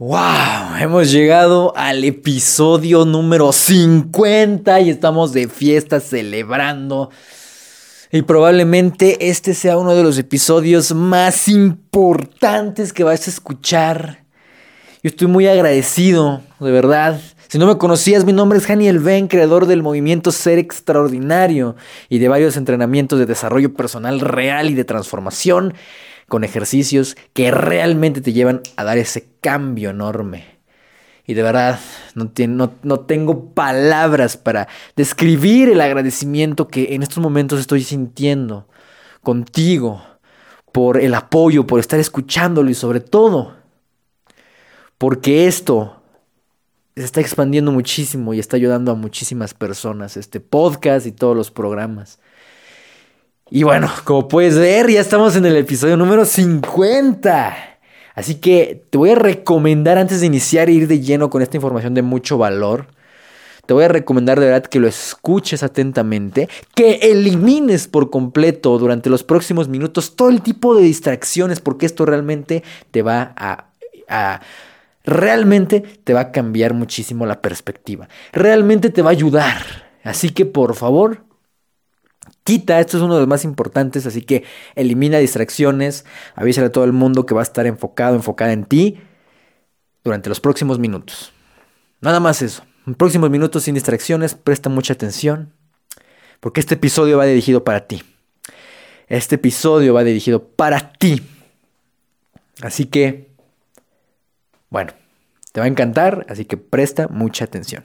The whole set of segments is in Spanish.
¡Wow! Hemos llegado al episodio número 50 y estamos de fiesta celebrando. Y probablemente este sea uno de los episodios más importantes que vas a escuchar. Yo estoy muy agradecido, de verdad. Si no me conocías, mi nombre es Daniel Ben, creador del movimiento Ser Extraordinario y de varios entrenamientos de desarrollo personal real y de transformación con ejercicios que realmente te llevan a dar ese cambio enorme. Y de verdad, no, no, tengo palabras para describir el agradecimiento que en estos momentos estoy sintiendo contigo por el apoyo, por estar escuchándolo y sobre todo porque esto se está expandiendo muchísimo y está ayudando a muchísimas personas, este podcast y todos los programas. Y bueno, como puedes ver, ya estamos en el episodio número 50. Así que te voy a recomendar antes de iniciar e ir de lleno con esta información de mucho valor. Te voy a recomendar de verdad que lo escuches atentamente, que elimines por completo durante los próximos minutos todo el tipo de distracciones, porque esto realmente te va a, a realmente te va a cambiar muchísimo la perspectiva. Realmente te va a ayudar. Así que por favor, quita, esto es uno de los más importantes, así que elimina distracciones, avísale a todo el mundo que va a estar enfocado, enfocada en ti durante los próximos minutos. Nada más eso. Próximos minutos sin distracciones, presta mucha atención, porque este episodio va dirigido para ti. Este episodio va dirigido para ti. Así que, bueno, te va a encantar, así que presta mucha atención.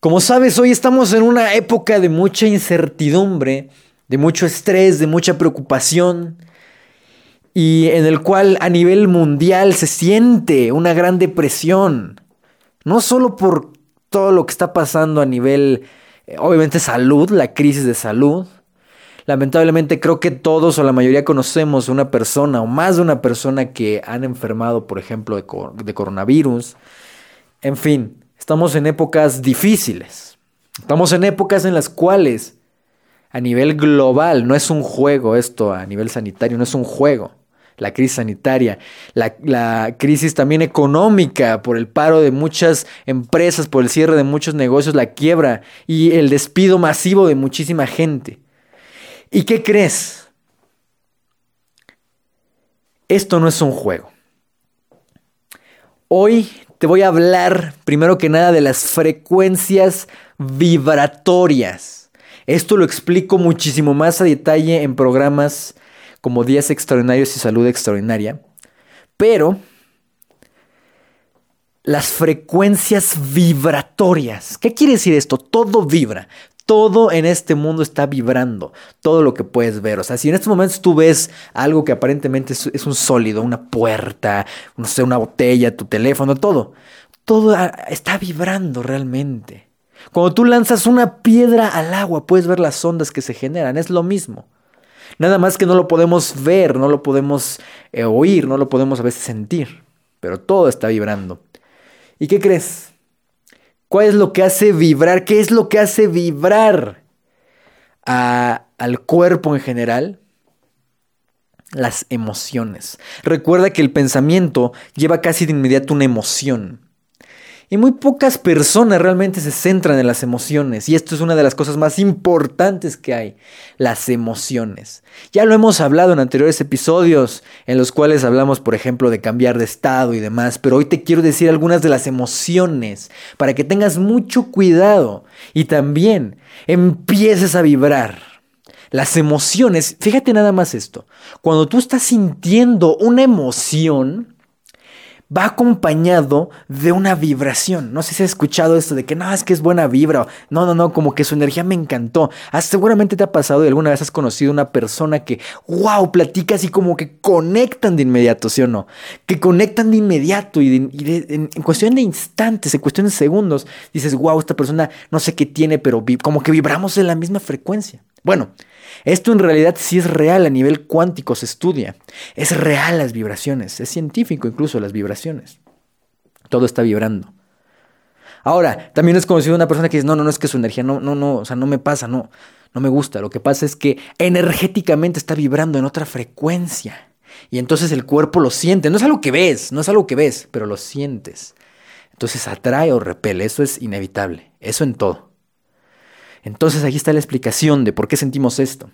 Como sabes, hoy estamos en una época de mucha incertidumbre, de mucho estrés, de mucha preocupación, y en el cual a nivel mundial se siente una gran depresión, no solo por todo lo que está pasando a nivel, eh, obviamente, salud, la crisis de salud. Lamentablemente creo que todos o la mayoría conocemos una persona o más de una persona que han enfermado, por ejemplo, de coronavirus. En fin, Estamos en épocas difíciles. Estamos en épocas en las cuales a nivel global, no es un juego esto, a nivel sanitario, no es un juego. La crisis sanitaria, la, crisis también económica por el paro de muchas empresas, por el cierre de muchos negocios, la quiebra y el despido masivo de muchísima gente. ¿Y qué crees? Esto no es un juego. Hoy te voy a hablar primero que nada de las frecuencias vibratorias. Esto lo explico muchísimo más a detalle en programas como Días Extraordinarios y Salud Extraordinaria. Pero las frecuencias vibratorias. ¿Qué quiere decir esto? Todo vibra. Todo en este mundo está vibrando, todo lo que puedes ver. O sea, si en estos momentos tú ves algo que aparentemente es, un sólido, una puerta, no sé, una botella, tu teléfono, todo, todo está vibrando realmente. Cuando tú lanzas una piedra al agua, puedes ver las ondas que se generan, es lo mismo. Nada más que no lo podemos ver, no lo podemos eh, oír, no lo podemos a veces sentir, pero todo está vibrando. ¿Y qué crees? ¿Cuál es lo que hace vibrar? ¿Qué es lo que hace vibrar al cuerpo en general? Las emociones. Recuerda que el pensamiento lleva casi de inmediato una emoción. Y muy pocas personas realmente se centran en las emociones. Y esto es una de las cosas más importantes que hay, las emociones. Ya lo hemos hablado en anteriores episodios, en los cuales hablamos, por ejemplo, de cambiar de estado y demás. Pero hoy te quiero decir algunas de las emociones para que tengas mucho cuidado y también empieces a vibrar. Las emociones, fíjate nada más esto, cuando tú estás sintiendo una emoción, va acompañado de una vibración. No sé si has escuchado esto de que no, es que es buena vibra. No, no, no, como que su energía me encantó. Ah, seguramente te ha pasado y alguna vez has conocido una persona que, wow, platicas y como que conectan de inmediato, ¿sí o no? Que conectan de inmediato y, en, cuestión de instantes, en cuestión de segundos, dices, wow, esta persona no sé qué tiene, pero como que vibramos en la misma frecuencia. Bueno, esto en realidad sí es real a nivel cuántico, se estudia. Es real las vibraciones, es científico incluso las vibraciones. Todo está vibrando. Ahora, también es conocido una persona que dice, no, no, no es que su energía, no, no, no, o sea, no me pasa, no, no me gusta. Lo que pasa es que energéticamente está vibrando en otra frecuencia. Y entonces el cuerpo lo siente. No es algo que ves, no es algo que ves, pero lo sientes. Entonces atrae o repele. Eso es inevitable. Eso en todo. Entonces aquí está la explicación de por qué sentimos esto.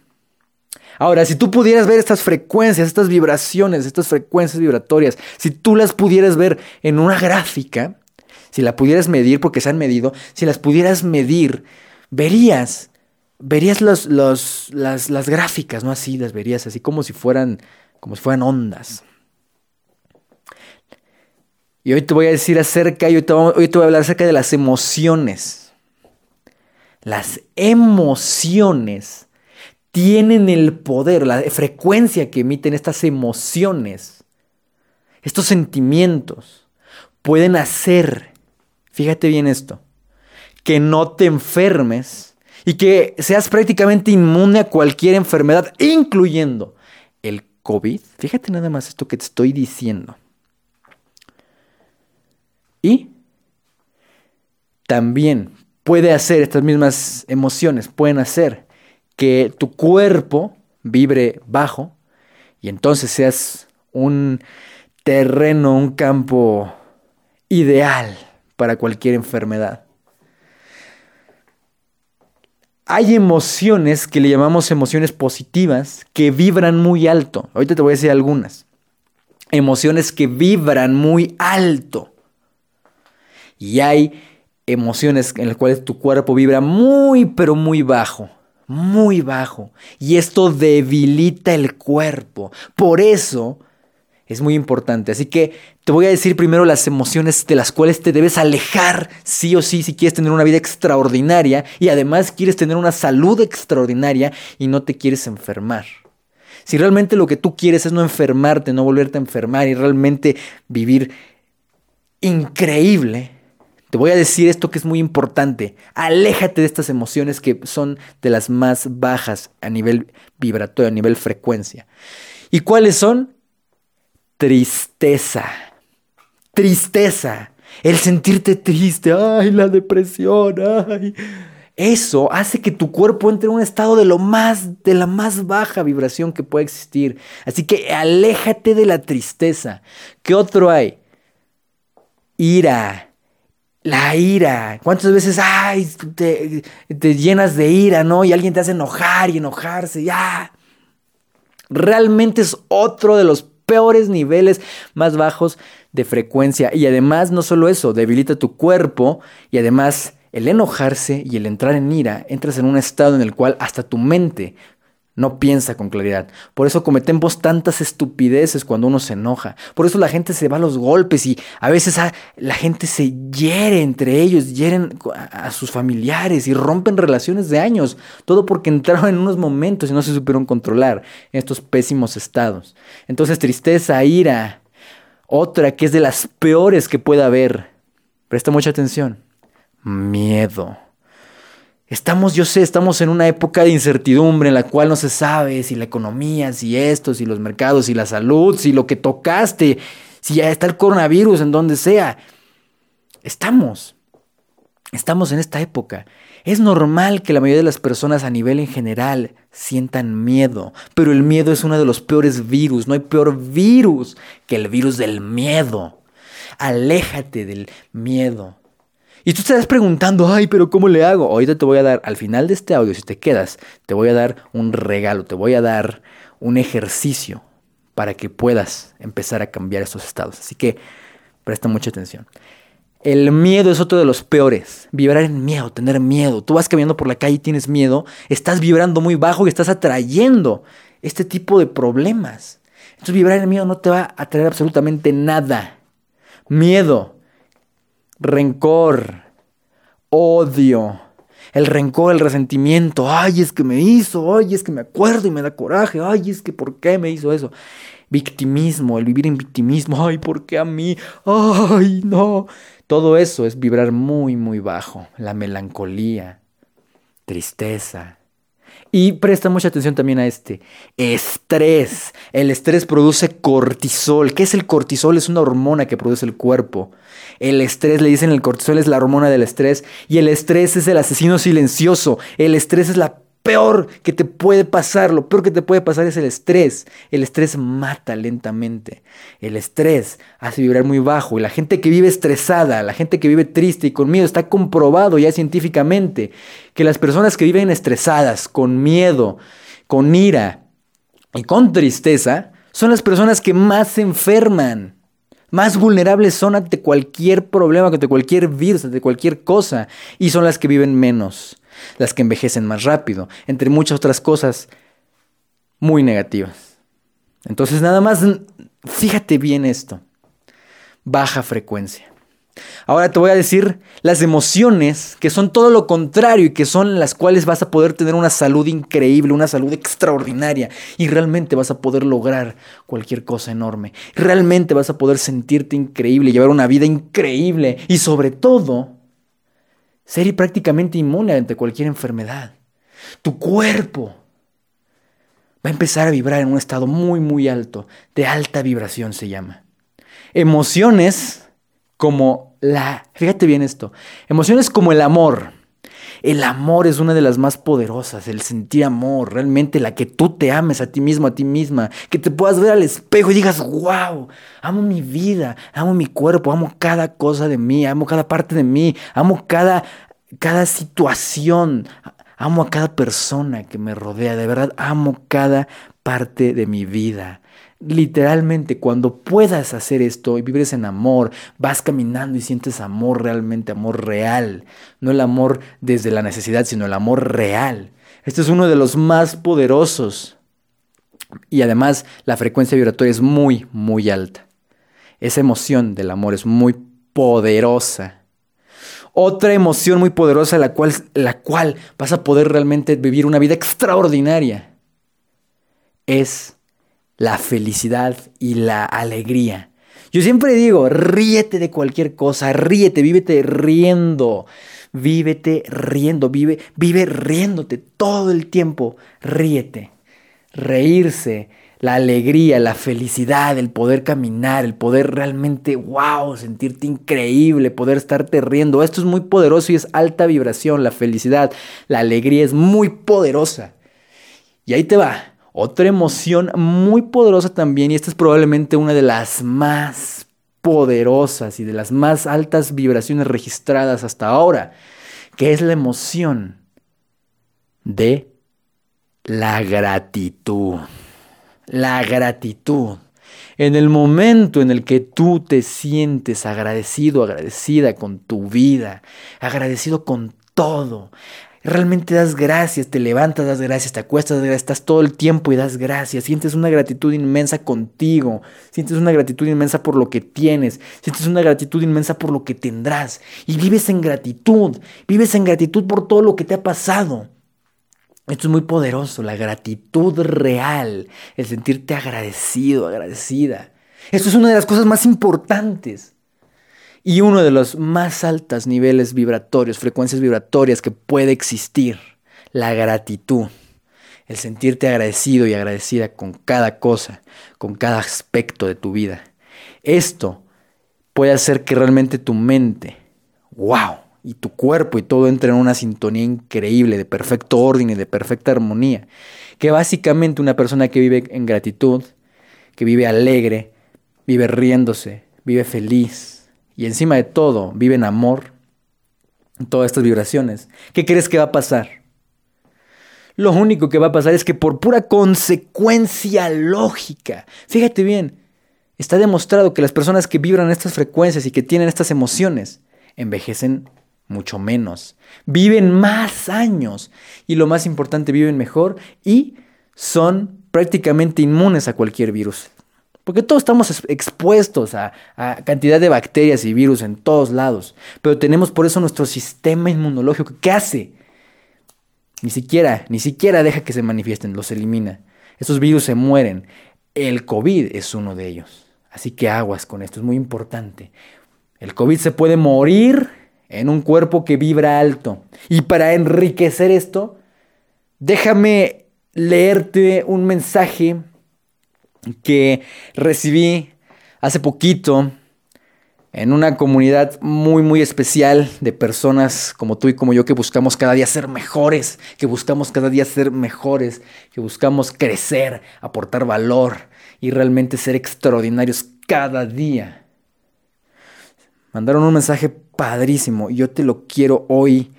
Ahora, si tú pudieras ver estas frecuencias, estas vibraciones, estas frecuencias vibratorias, si tú las pudieras ver en una gráfica, si la pudieras medir, porque se han medido, si las pudieras medir, verías, verías las, las, gráficas, ¿no? Así las verías, así como si fueran, como si fueran ondas. Y hoy te voy a decir acerca, y hoy te voy a hablar acerca de las emociones. Las emociones tienen el poder, la frecuencia que emiten estas emociones, estos sentimientos, pueden hacer fíjate bien esto, que no te enfermes y que seas prácticamente inmune a cualquier enfermedad, incluyendo el COVID. Fíjate nada más esto que te estoy diciendo. Y también puede hacer, estas mismas emociones pueden hacer que tu cuerpo vibre bajo y entonces seas un terreno, un campo ideal para cualquier enfermedad. Hay emociones que le llamamos emociones positivas que vibran muy alto. Ahorita te voy a decir algunas. Emociones que vibran muy alto. Y hay emociones en las cuales tu cuerpo vibra muy, pero muy bajo. Muy bajo. Y esto debilita el cuerpo. Por eso es muy importante. Así que te voy a decir primero las emociones de las cuales te debes alejar sí o sí si quieres tener una vida extraordinaria y además quieres tener una salud extraordinaria y no te quieres enfermar. Si realmente lo que tú quieres es no enfermarte, no volverte a enfermar y realmente vivir increíble, te voy a decir esto que es muy importante. Aléjate de estas emociones que son de las más bajas a nivel vibratorio, a nivel frecuencia. ¿Y cuáles son? tristeza. Tristeza. El sentirte triste. Ay, la depresión. Ay. Eso hace que tu cuerpo entre en un estado de lo más, de la más baja vibración que puede existir. Así que aléjate de la tristeza. ¿Qué otro hay? Ira. La ira. ¿Cuántas veces, ay, te, te llenas de ira, ¿no? Y alguien te hace enojar y enojarse. Ya. Realmente es otro de los peores niveles más bajos de frecuencia. Y además, no solo eso, debilita tu cuerpo y además el enojarse y el entrar en ira, entras en un estado en el cual hasta tu mente no piensa con claridad. Por eso cometemos tantas estupideces cuando uno se enoja. Por eso la gente se va a los golpes y a veces la gente se hiere entre ellos, hieren a, sus familiares y rompen relaciones de años. Todo porque entraron en unos momentos y no se supieron controlar en estos pésimos estados. Entonces tristeza, ira. Otra que es de las peores que pueda haber. Presta mucha atención. Miedo. Estamos, yo sé, estamos en una época de incertidumbre en la cual no se sabe si la economía, si esto, si los mercados, si la salud, si lo que tocaste, si ya está el coronavirus en donde sea. Estamos, estamos en esta época. Es normal que la mayoría de las personas a nivel en general sientan miedo, pero el miedo es uno de los peores virus. No hay peor virus que el virus del miedo. Aléjate del miedo. Y tú estás preguntando, ay, pero ¿cómo le hago? Ahorita te voy a dar, al final de este audio, si te quedas, te voy a dar un regalo, te voy a dar un ejercicio para que puedas empezar a cambiar estos estados. Así que presta mucha atención. El miedo es otro de los peores. Vibrar en miedo, tener miedo. Tú vas caminando por la calle y tienes miedo, estás vibrando muy bajo y estás atrayendo este tipo de problemas. Entonces vibrar en miedo no te va a traer absolutamente nada. Miedo rencor, odio, el rencor, el resentimiento, ay, es que me hizo, ay, es que me acuerdo y me da coraje, ay, es que ¿por qué me hizo eso? Victimismo, el vivir en victimismo, ay, ¿por qué a mí? Ay, no. Todo eso es vibrar muy, muy bajo, la melancolía, tristeza, y presta mucha atención también a este. Estrés. El estrés produce cortisol. ¿Qué es el cortisol? Es una hormona que produce el cuerpo. El estrés, le dicen el cortisol es la hormona del estrés. Y el estrés es el asesino silencioso. El estrés es la peor que te puede pasar, lo peor que te puede pasar es el estrés. El estrés mata lentamente. El estrés hace vibrar muy bajo. Y la gente que vive estresada, la gente que vive triste y con miedo, está comprobado ya científicamente que las personas que viven estresadas, con miedo, con ira y con tristeza, son las personas que más se enferman. Más vulnerables son ante cualquier problema, ante cualquier virus, ante cualquier cosa. Y son las que viven menos, las que envejecen más rápido, entre muchas otras cosas muy negativas. Entonces nada más, fíjate bien esto. Baja frecuencia. Ahora te voy a decir las emociones que son todo lo contrario y que son las cuales vas a poder tener una salud increíble, una salud extraordinaria y realmente vas a poder lograr cualquier cosa enorme. Realmente vas a poder sentirte increíble, llevar una vida increíble y sobre todo ser prácticamente inmune ante cualquier enfermedad. Tu cuerpo va a empezar a vibrar en un estado muy muy alto, de alta vibración se llama. Emociones como la, fíjate bien esto, emociones como el amor. El amor es una de las más poderosas, el sentir amor, realmente la que tú te ames a ti mismo, a ti misma, que te puedas ver al espejo y digas, wow, amo mi vida, amo mi cuerpo, amo cada cosa de mí, amo cada parte de mí, amo cada, cada situación, amo a cada persona que me rodea, de verdad amo cada parte de mi vida. Literalmente, cuando puedas hacer esto y vives en amor, vas caminando y sientes amor realmente, amor real. No el amor desde la necesidad, sino el amor real. Este es uno de los más poderosos. Y además la frecuencia vibratoria es muy, muy alta. Esa emoción del amor es muy poderosa. Otra emoción muy poderosa la cual, la cual vas a poder realmente vivir una vida extraordinaria es la felicidad y la alegría. Yo siempre digo, ríete de cualquier cosa, ríete, vívete riendo, vívete riendo, vive, vive riéndote todo el tiempo, ríete. Reírse, la alegría, la felicidad, el poder caminar, el poder realmente, wow, sentirte increíble, poder estarte riendo. Esto es muy poderoso y es alta vibración, la felicidad, la alegría es muy poderosa. Y ahí te va. Otra emoción muy poderosa también, y esta es probablemente una de las más poderosas y de las más altas vibraciones registradas hasta ahora, que es la emoción de la gratitud. La gratitud. En el momento en el que tú te sientes agradecido, agradecida con tu vida, agradecido con todo, realmente das gracias, te levantas, das gracias, te acuestas, gracias, estás todo el tiempo y das gracias, sientes una gratitud inmensa contigo, sientes una gratitud inmensa por lo que tienes, sientes una gratitud inmensa por lo que tendrás y vives en gratitud, vives en gratitud por todo lo que te ha pasado. Esto es muy poderoso, la gratitud real, el sentirte agradecido, agradecida. Esto es una de las cosas más importantes y uno de los más altos niveles vibratorios, frecuencias vibratorias que puede existir, la gratitud. El sentirte agradecido y agradecida con cada cosa, con cada aspecto de tu vida. Esto puede hacer que realmente tu mente, wow, y tu cuerpo y todo entre en una sintonía increíble, de perfecto orden y de perfecta armonía. Que básicamente una persona que vive en gratitud, que vive alegre, vive riéndose, vive feliz, y encima de todo vive en amor, todas estas vibraciones, ¿qué crees que va a pasar? Lo único que va a pasar es que por pura consecuencia lógica, fíjate bien, está demostrado que las personas que vibran estas frecuencias y que tienen estas emociones envejecen mucho menos, viven más años y lo más importante, viven mejor y son prácticamente inmunes a cualquier virus. Porque todos estamos expuestos a, cantidad de bacterias y virus en todos lados. Pero tenemos por eso nuestro sistema inmunológico. ¿Qué hace? Ni siquiera, ni siquiera deja que se manifiesten, los elimina. Esos virus se mueren. El COVID es uno de ellos. Así que aguas con esto, es muy importante. El COVID se puede morir en un cuerpo que vibra alto. Y para enriquecer esto, déjame leerte un mensaje que recibí hace poquito en una comunidad muy, muy especial de personas como tú y como yo que buscamos cada día ser mejores, que buscamos cada día ser mejores, que buscamos crecer, aportar valor y realmente ser extraordinarios cada día. Mandaron un mensaje padrísimo y yo te lo quiero hoy,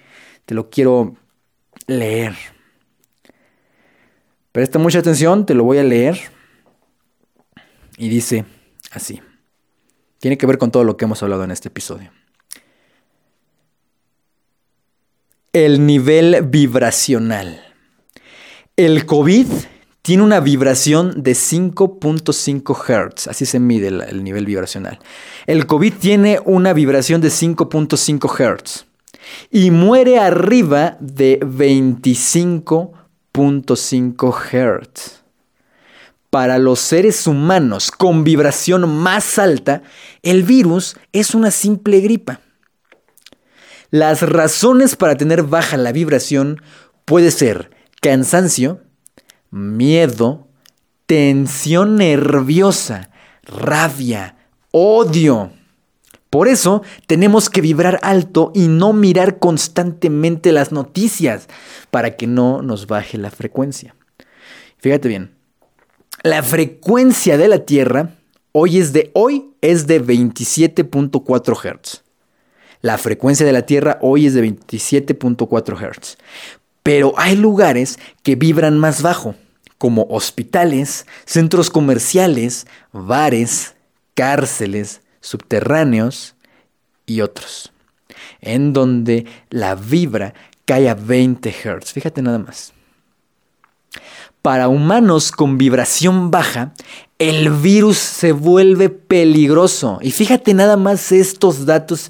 te lo quiero leer. Presta mucha atención, te lo voy a leer. Y dice así. Tiene que ver con todo lo que hemos hablado en este episodio. El nivel vibracional. El COVID tiene una vibración de 5.5 Hz, así se mide el, nivel vibracional. El COVID tiene una vibración de 5.5 Hz y muere arriba de 25.5 Hz para los seres humanos con vibración más alta, el virus es una simple gripa. Las razones para tener baja la vibración puede ser cansancio, miedo, tensión nerviosa, rabia, odio. Por eso tenemos que vibrar alto y no mirar constantemente las noticias para que no nos baje la frecuencia. Fíjate bien, la frecuencia de la Tierra hoy es de hoy es de 27.4 Hz. La frecuencia de la Tierra hoy es de 27.4 Hz. Pero hay lugares que vibran más bajo, como hospitales, centros comerciales, bares, cárceles, subterráneos y otros, en donde la vibra cae a 20 Hz. Fíjate nada más para humanos con vibración baja, el virus se vuelve peligroso. Y fíjate nada más estos datos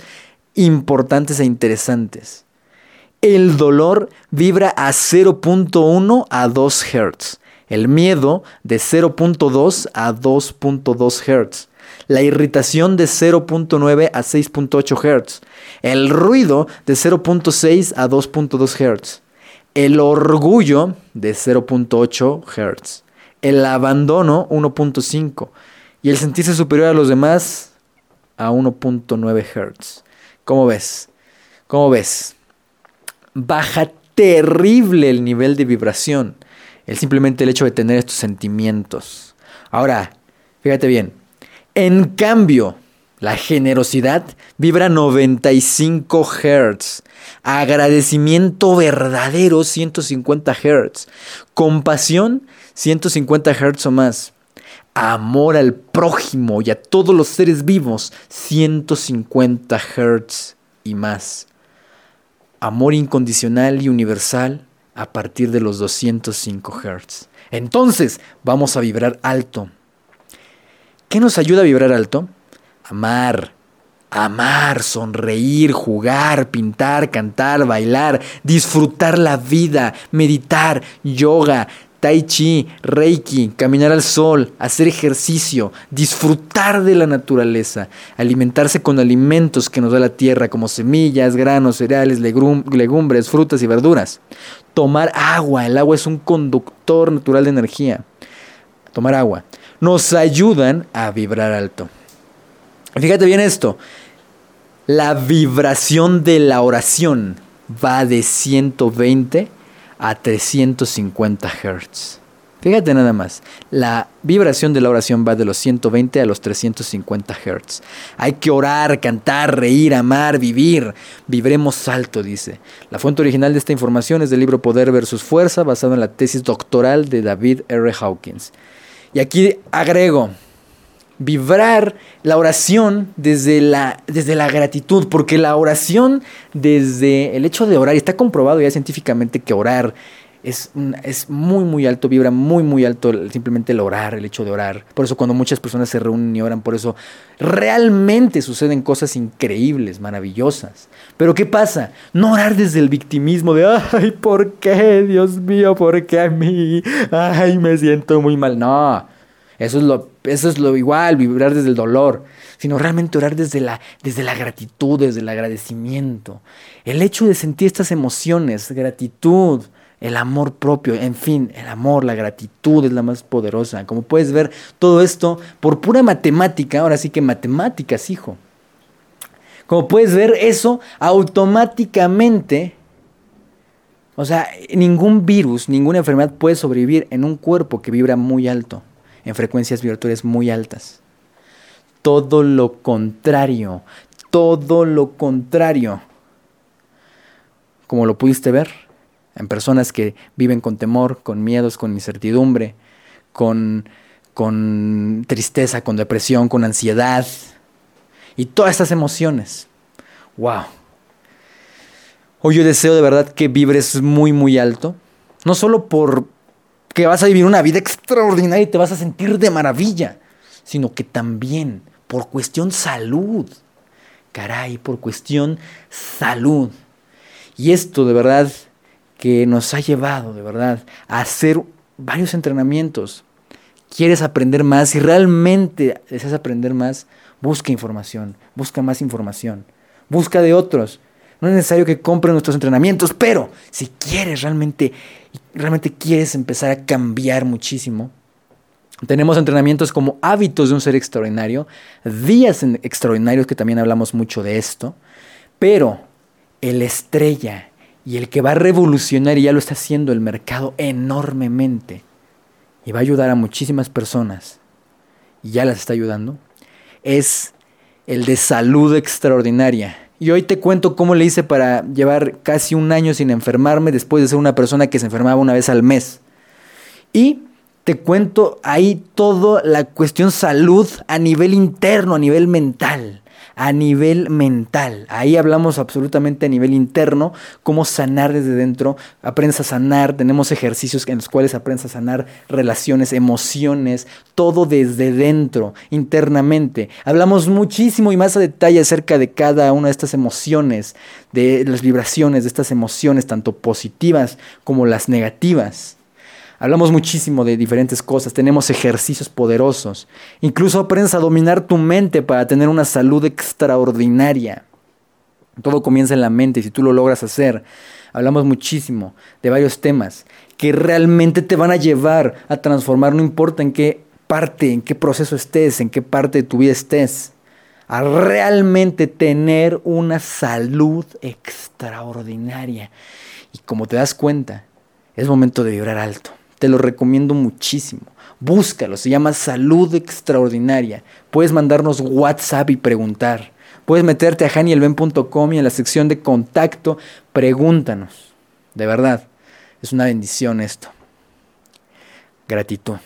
importantes e interesantes. El dolor vibra a 0.1 a 2 Hz. El miedo de 0.2 a 2.2 Hz. La irritación de 0.9 a 6.8 Hz. El ruido de 0.6 a 2.2 Hz el orgullo de 0.8 Hz, el abandono 1.5 y el sentirse superior a los demás a 1.9 Hz. ¿Cómo ves? ¿Cómo ves? Baja terrible el nivel de vibración. El simplemente el hecho de tener estos sentimientos. Ahora, fíjate bien. En cambio, la generosidad vibra 95 Hz. Agradecimiento verdadero 150 Hz. Compasión 150 Hz o más. Amor al prójimo y a todos los seres vivos 150 Hz y más. Amor incondicional y universal a partir de los 205 Hz. Entonces vamos a vibrar alto. ¿Qué nos ayuda a vibrar alto? Amar, amar, sonreír, jugar, pintar, cantar, bailar, disfrutar la vida, meditar, yoga, tai chi, reiki, caminar al sol, hacer ejercicio, disfrutar de la naturaleza, alimentarse con alimentos que nos da la tierra como semillas, granos, cereales, legumbres, frutas y verduras. Tomar agua, el agua es un conductor natural de energía. Tomar agua. Nos ayudan a vibrar alto. Fíjate bien esto. La vibración de la oración va de 120 a 350 Hz. Fíjate nada más, la vibración de la oración va de los 120 a los 350 Hz. Hay que orar, cantar, reír, amar, vivir. Vibremos alto, dice. La fuente original de esta información es del libro Poder versus Fuerza, basado en la tesis doctoral de David R. Hawkins. Y aquí agrego, vibrar la oración desde la, desde la gratitud, porque la oración desde el hecho de orar, y está comprobado ya científicamente que orar es, es muy, muy alto, vibra muy, muy alto simplemente el orar, el hecho de orar. Por eso cuando muchas personas se reúnen y oran, por eso realmente suceden cosas increíbles, maravillosas. Pero ¿qué pasa? No orar desde el victimismo de, ay, ¿por qué, Dios mío? ¿Por qué a mí? Ay, me siento muy mal. No eso es lo, eso es lo igual, vibrar desde el dolor, sino realmente orar desde la, desde la gratitud, desde el agradecimiento. El hecho de sentir estas emociones, gratitud, el amor propio, en fin, el amor, la gratitud es la más poderosa. Como puedes ver, todo esto por pura matemática, ahora sí que matemáticas, hijo. Como puedes ver, eso automáticamente, o sea, ningún virus, ninguna enfermedad puede sobrevivir en un cuerpo que vibra muy alto, en frecuencias vibratorias muy altas. Todo lo contrario, todo lo contrario. Como lo pudiste ver, en personas que viven con temor, con miedos, con incertidumbre, con, con tristeza, con depresión, con ansiedad y todas estas emociones. ¡Wow! Hoy yo deseo de verdad que vibres muy, muy alto. No solo por que vas a vivir una vida extraordinaria y te vas a sentir de maravilla, sino que también por cuestión salud. Caray, por cuestión salud. Y esto de verdad que nos ha llevado de verdad a hacer varios entrenamientos. Quieres aprender más y realmente deseas aprender más, busca información, busca más información, busca de otros. No es necesario que compren nuestros entrenamientos, pero si quieres realmente, realmente quieres empezar a cambiar muchísimo, tenemos entrenamientos como hábitos de un ser extraordinario, días extraordinarios que también hablamos mucho de esto, pero el estrella y el que va a revolucionar, y ya lo está haciendo el mercado enormemente, y va a ayudar a muchísimas personas, y ya las está ayudando, es el de salud extraordinaria. Y hoy te cuento cómo le hice para llevar casi un año sin enfermarme después de ser una persona que se enfermaba una vez al mes. Y te cuento ahí toda la cuestión salud a nivel interno, a nivel mental a nivel mental. Ahí hablamos absolutamente a nivel interno, cómo sanar desde dentro. Aprendes a sanar, tenemos ejercicios en los cuales aprendes a sanar relaciones, emociones, todo desde dentro, internamente. Hablamos muchísimo y más a detalle acerca de cada una de estas emociones, de las vibraciones de estas emociones, tanto positivas como las negativas. Hablamos muchísimo de diferentes cosas, tenemos ejercicios poderosos. Incluso aprendes a dominar tu mente para tener una salud extraordinaria. Todo comienza en la mente y si tú lo logras hacer, hablamos muchísimo de varios temas que realmente te van a llevar a transformar, no importa en qué parte, en qué proceso estés, en qué parte de tu vida estés, a realmente tener una salud extraordinaria. Y como te das cuenta, es momento de vibrar alto. Te lo recomiendo muchísimo. Búscalo, se llama Salud Extraordinaria. Puedes mandarnos WhatsApp y preguntar. Puedes meterte a janielben.com y en la sección de contacto, pregúntanos. De verdad, es una bendición esto. Gratitud.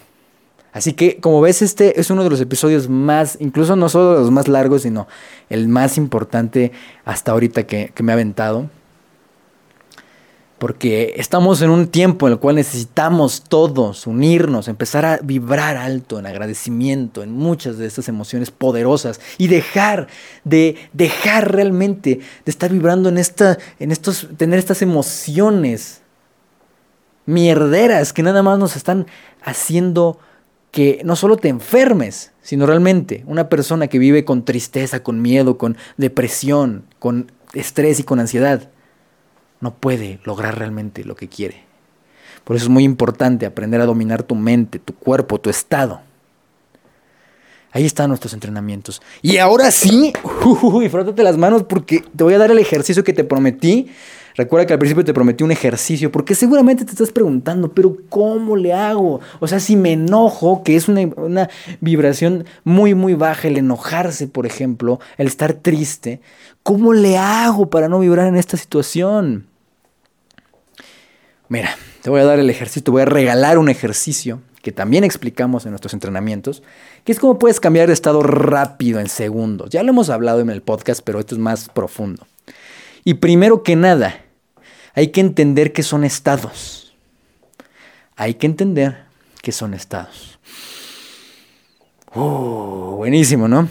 Así que, como ves, este es uno de los episodios más, incluso no solo los más largos, sino el más importante hasta ahorita que, que me ha aventado porque estamos en un tiempo en el cual necesitamos todos unirnos, empezar a vibrar alto en agradecimiento, en muchas de estas emociones poderosas y dejar de dejar realmente de estar vibrando en esta en estos tener estas emociones mierderas que nada más nos están haciendo que no solo te enfermes, sino realmente una persona que vive con tristeza, con miedo, con depresión, con estrés y con ansiedad no puede lograr realmente lo que quiere. Por eso es muy importante aprender a dominar tu mente, tu cuerpo, tu estado. Ahí están nuestros entrenamientos. Y ahora sí, uy, frótate las manos porque te voy a dar el ejercicio que te prometí. Recuerda que al principio te prometí un ejercicio, porque seguramente te estás preguntando, pero ¿cómo le hago? O sea, si me enojo, que es una, una vibración muy, muy baja, el enojarse, por ejemplo, el estar triste, ¿cómo le hago para no vibrar en esta situación? Mira, te voy a dar el ejercicio, te voy a regalar un ejercicio que también explicamos en nuestros entrenamientos, que es cómo puedes cambiar de estado rápido en segundos. Ya lo hemos hablado en el podcast, pero esto es más profundo. Y primero que nada, hay que entender que son estados. Hay que entender que son estados. Uh, buenísimo, ¿no?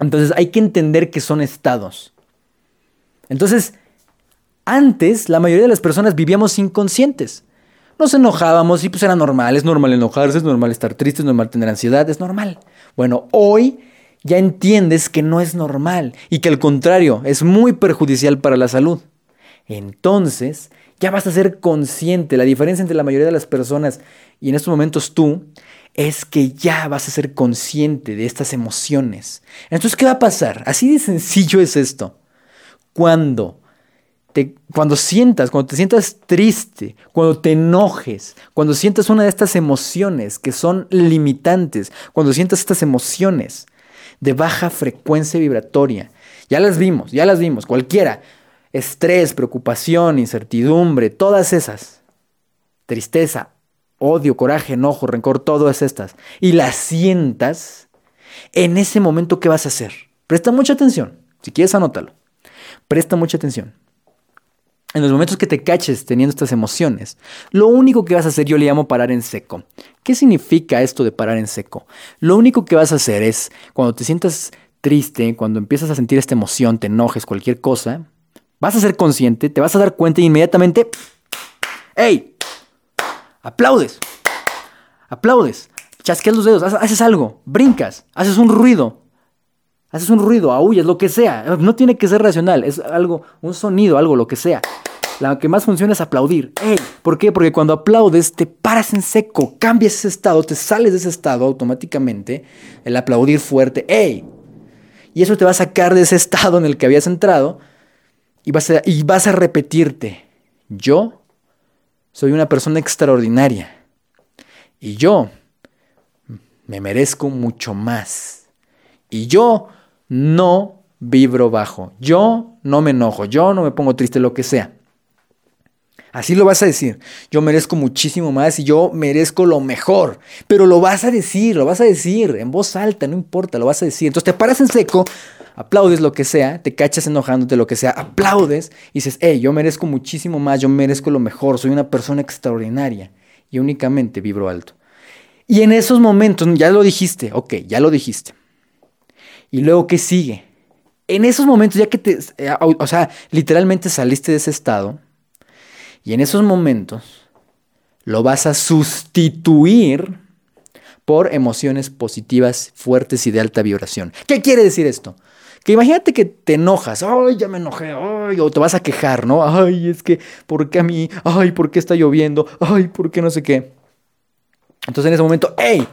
Entonces hay que entender que son estados. Entonces, antes, la mayoría de las personas vivíamos inconscientes. Nos enojábamos y pues era normal, es normal enojarse, es normal estar triste, es normal tener ansiedad, es normal. Bueno, hoy ya entiendes que no es normal y que al contrario es muy perjudicial para la salud. Entonces, Ya vas a ser consciente. La diferencia entre la mayoría de las personas y en estos momentos tú es que ya vas a ser consciente de estas emociones. Entonces, ¿qué va a pasar? Así de sencillo es esto. Cuando cuando sientas, cuando te sientas triste, cuando te enojes, cuando sientas una de estas emociones que son limitantes, cuando sientas estas emociones de baja frecuencia vibratoria, ya las vimos, ya las vimos, cualquiera, estrés, preocupación, incertidumbre, todas esas, tristeza, odio, coraje, enojo, rencor, todas estas, y las sientas, en ese momento, ¿qué vas a hacer? Presta mucha atención, si quieres anótalo, presta mucha atención. En los momentos que te caches teniendo estas emociones, lo único que vas a hacer yo le llamo parar en seco. ¿Qué significa esto de parar en seco? Lo único que vas a hacer es, cuando te sientas triste, cuando empiezas a sentir esta emoción, te enojes, cualquier cosa, vas a ser consciente, te vas a dar cuenta y inmediatamente, ¡hey! Aplaudes, aplaudes, chasqueas los dedos, haces algo, brincas, haces un ruido, haces un ruido, aullas, lo que sea. No tiene que ser racional, es algo, un sonido, algo, lo que sea. La que más funciona es aplaudir. ¡Hey! ¿Por qué? Porque cuando aplaudes te paras en seco, cambias ese estado, te sales de ese estado automáticamente, el aplaudir fuerte. ¡Hey! Y eso te va a sacar de ese estado en el que habías entrado y vas a, y vas a repetirte. Yo soy una persona extraordinaria. Y yo me merezco mucho más. Y yo no vibro bajo. Yo no me enojo. Yo no me pongo triste, lo que sea. Así lo vas a decir. Yo merezco muchísimo más y yo merezco lo mejor. Pero lo vas a decir, lo vas a decir en voz alta, no importa, lo vas a decir. Entonces te paras en seco, aplaudes lo que sea, te cachas enojándote lo que sea, aplaudes y dices, hey, yo merezco muchísimo más, yo merezco lo mejor, soy una persona extraordinaria. Y únicamente vibro alto. Y en esos momentos, ya lo dijiste, ok, ya lo dijiste. Y luego, ¿qué sigue? En esos momentos, ya que te, eh, o sea, literalmente saliste de ese estado, y en esos momentos lo vas a sustituir por emociones positivas, fuertes y de alta vibración. ¿Qué quiere decir esto? Que imagínate que te enojas, ay, ya me enojé, ay, o te vas a quejar, ¿no? Ay, es que, ¿por qué a mí? Ay, ¿por qué está lloviendo? Ay, ¿por qué no sé qué? Entonces en ese momento, ¡hey!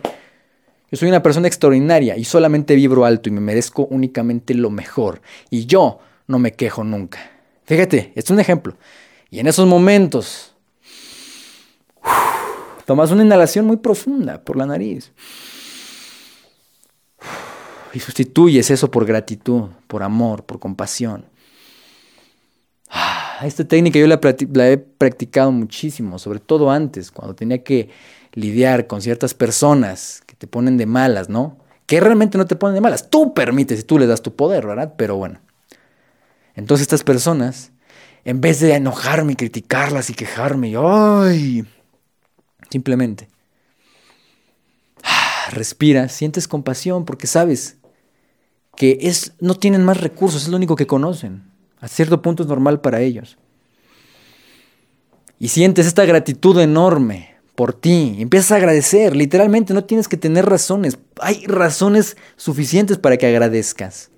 Yo soy una persona extraordinaria y solamente vibro alto y me merezco únicamente lo mejor. Y yo no me quejo nunca. Fíjate, es un ejemplo. Y en esos momentos, tomas una inhalación muy profunda por la nariz. Y sustituyes eso por gratitud, por amor, por compasión. Esta técnica yo la, he practicado muchísimo, sobre todo antes, cuando tenía que lidiar con ciertas personas te ponen de malas, ¿no? Que realmente no te ponen de malas. Tú permites y tú le das tu poder, ¿verdad? Pero bueno. Entonces estas personas en vez de enojarme y criticarlas y quejarme, ¡ay! Simplemente respira, sientes compasión porque sabes que es, no tienen más recursos, es lo único que conocen. A cierto punto es normal para ellos. Y sientes esta gratitud enorme por ti. Empiezas a agradecer. Literalmente no tienes que tener razones. Hay razones suficientes para que agradezcas.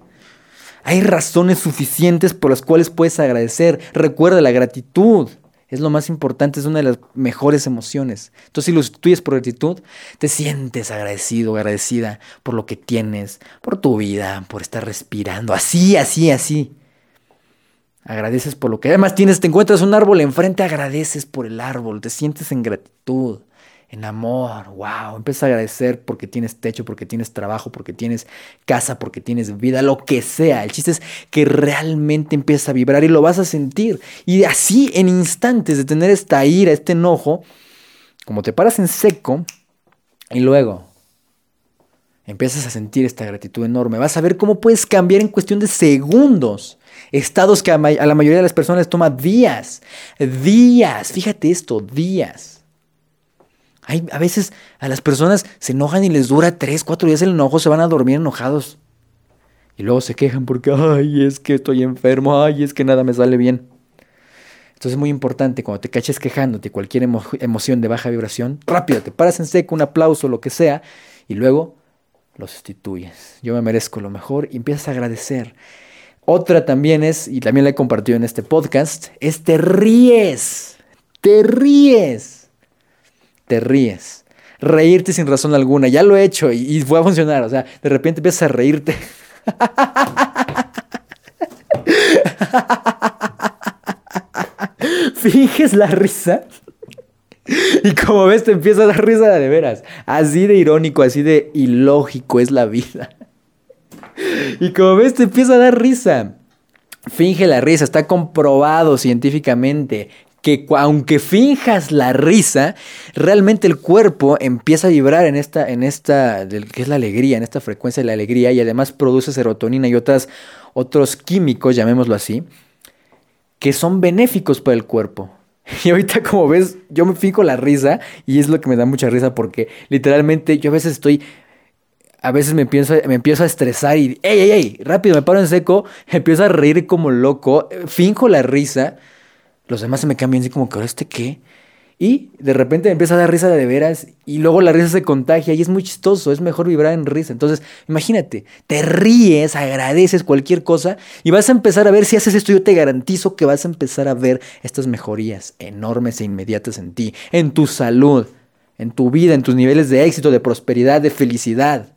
Hay razones suficientes por las cuales puedes agradecer. Recuerda, la gratitud es lo más importante, es una de las mejores emociones. Entonces, si lo sustituyes por gratitud, te sientes agradecido, agradecida por lo que tienes, por tu vida, por estar respirando, así, así, así. Agradeces por lo que además tienes, te encuentras un árbol enfrente, agradeces por el árbol, te sientes en gratitud en amor, wow, empieza a agradecer porque tienes techo, porque tienes trabajo, porque tienes casa, porque tienes vida, lo que sea. El chiste es que realmente empieza a vibrar y lo vas a sentir. Y así en instantes de tener esta ira, este enojo, como te paras en seco y luego empiezas a sentir esta gratitud enorme, vas a ver cómo puedes cambiar en cuestión de segundos. Estados que a, la mayoría de las personas les toma días, días, fíjate esto, días a veces a las personas se enojan y les dura tres, cuatro días el enojo, se van a dormir enojados. Y luego se quejan porque, ay, es que estoy enfermo, ay, es que nada me sale bien. Entonces es muy importante, cuando te caches quejándote, cualquier emoción de baja vibración, rápido, te paras en seco, un aplauso, lo que sea, y luego lo sustituyes. Yo me merezco lo mejor y empiezas a agradecer. Otra también es, y también la he compartido en este podcast, es te ríes. te ríes. Te ríes. Reírte sin razón alguna. Ya lo he hecho y, y fue a funcionar. O sea, de repente empiezas a reírte. Finges la risa. Y como ves, te empieza a dar risa de veras. Así de irónico, así de ilógico es la vida. Y como ves, te empieza a dar risa. Finge la risa, está comprobado científicamente que aunque finjas la risa, realmente el cuerpo empieza a vibrar en esta, en esta, que es la alegría, en esta frecuencia de la alegría y además produce serotonina y otras, otros químicos, llamémoslo así, que son benéficos para el cuerpo. Y ahorita como ves, yo me fijo la risa y es lo que me da mucha risa porque literalmente yo a veces estoy a veces me empiezo, me empiezo a estresar y, ¡ey, ey, ey! Rápido, me paro en seco, empiezo a reír como loco, finjo la risa, los demás se me cambian así como que, ¿ahora este qué? Y de repente me empieza a dar risa de veras y luego la risa se contagia y es muy chistoso, es mejor vibrar en risa. Entonces, imagínate, te ríes, agradeces cualquier cosa y vas a empezar a ver si haces esto, yo te garantizo que vas a empezar a ver estas mejorías enormes e inmediatas en ti, en tu salud, en tu vida, en tus niveles de éxito, de prosperidad, de felicidad.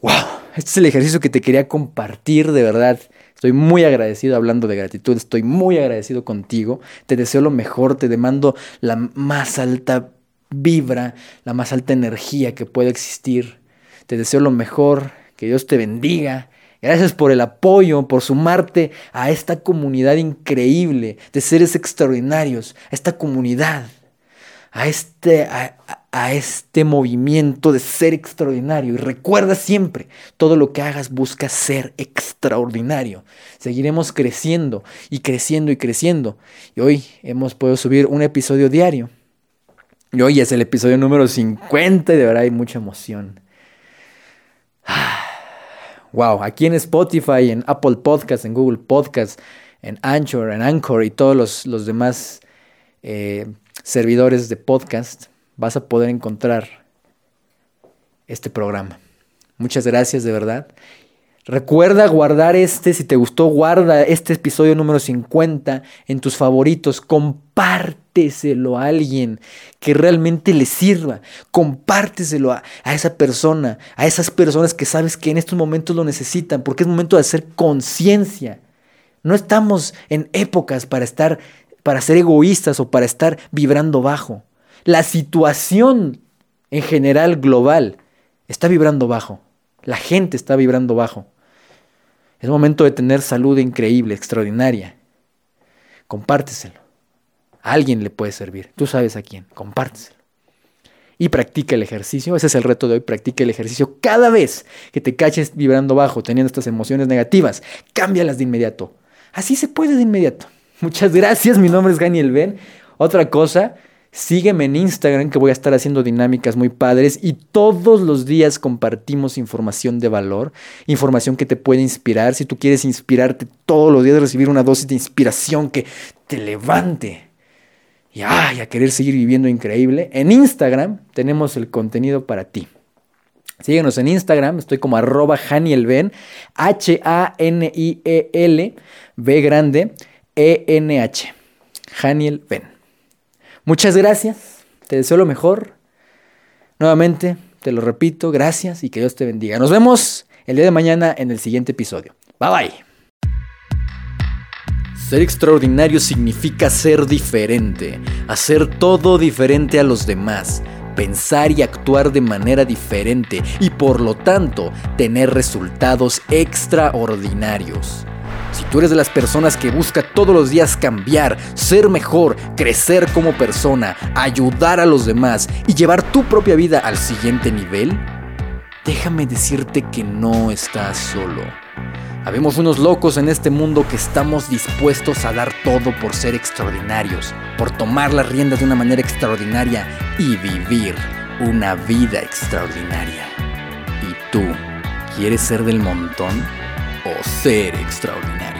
¡Wow! Este es el ejercicio que te quería compartir, de verdad. Estoy muy agradecido hablando de gratitud, estoy muy agradecido contigo. Te deseo lo mejor, te demando la más alta vibra, la más alta energía que pueda existir. Te deseo lo mejor, que Dios te bendiga. Gracias por el apoyo, por sumarte a esta comunidad increíble de seres extraordinarios, a esta comunidad, a este, a este movimiento de ser extraordinario. Y recuerda siempre, todo lo que hagas busca ser extraordinario. Seguiremos creciendo y creciendo y creciendo. Y hoy hemos podido subir un episodio diario. Y hoy es el episodio número 50 y de verdad hay mucha emoción. Wow, aquí en Spotify, en Apple Podcasts, en Google Podcasts, en Anchor, en Anchor y todos los, los demás eh, servidores de podcast vas a poder encontrar este programa. Muchas gracias de verdad. Recuerda guardar este, si te gustó, guarda este episodio número 50 en tus favoritos. Compárteselo a alguien que realmente le sirva. Compárteselo a, a, esa persona, a esas personas que sabes que en estos momentos lo necesitan, porque es momento de hacer conciencia. No estamos en épocas para estar, para ser egoístas o para estar vibrando bajo la situación en general global está vibrando bajo. La gente está vibrando bajo. Es momento de tener salud increíble, extraordinaria. Compárteselo. A alguien le puede servir. Tú sabes a quién. Compárteselo. Y practica el ejercicio. Ese es el reto de hoy. Practica el ejercicio cada vez que te caches vibrando bajo, teniendo estas emociones negativas. Cámbialas de inmediato. Así se puede de inmediato. Muchas gracias. Mi nombre es Daniel Ben. Otra cosa, Sígueme en Instagram que voy a estar haciendo dinámicas muy padres y todos los días compartimos información de valor, información que te puede inspirar. Si tú quieres inspirarte todos los días, recibir una dosis de inspiración que te levante y a querer seguir viviendo increíble, en Instagram tenemos el contenido para ti. Síguenos en Instagram, estoy como arroba Hanielben, H-A-N-I-E-L, B grande, E-N-H, Haniel Ben. Muchas gracias, te deseo lo mejor. Nuevamente, te lo repito, gracias y que Dios te bendiga. Nos vemos el día de mañana en el siguiente episodio. Bye bye. Ser extraordinario significa ser diferente, hacer todo diferente a los demás, pensar y actuar de manera diferente y por lo tanto tener resultados extraordinarios. Si tú eres de las personas que busca todos los días cambiar, ser mejor, crecer como persona, ayudar a los demás y llevar tu propia vida al siguiente nivel, déjame decirte que no estás solo. Habemos unos locos en este mundo que estamos dispuestos a dar todo por ser extraordinarios, por tomar las riendas de una manera extraordinaria y vivir una vida extraordinaria. ¿Y tú quieres ser del montón? Ser extraordinario.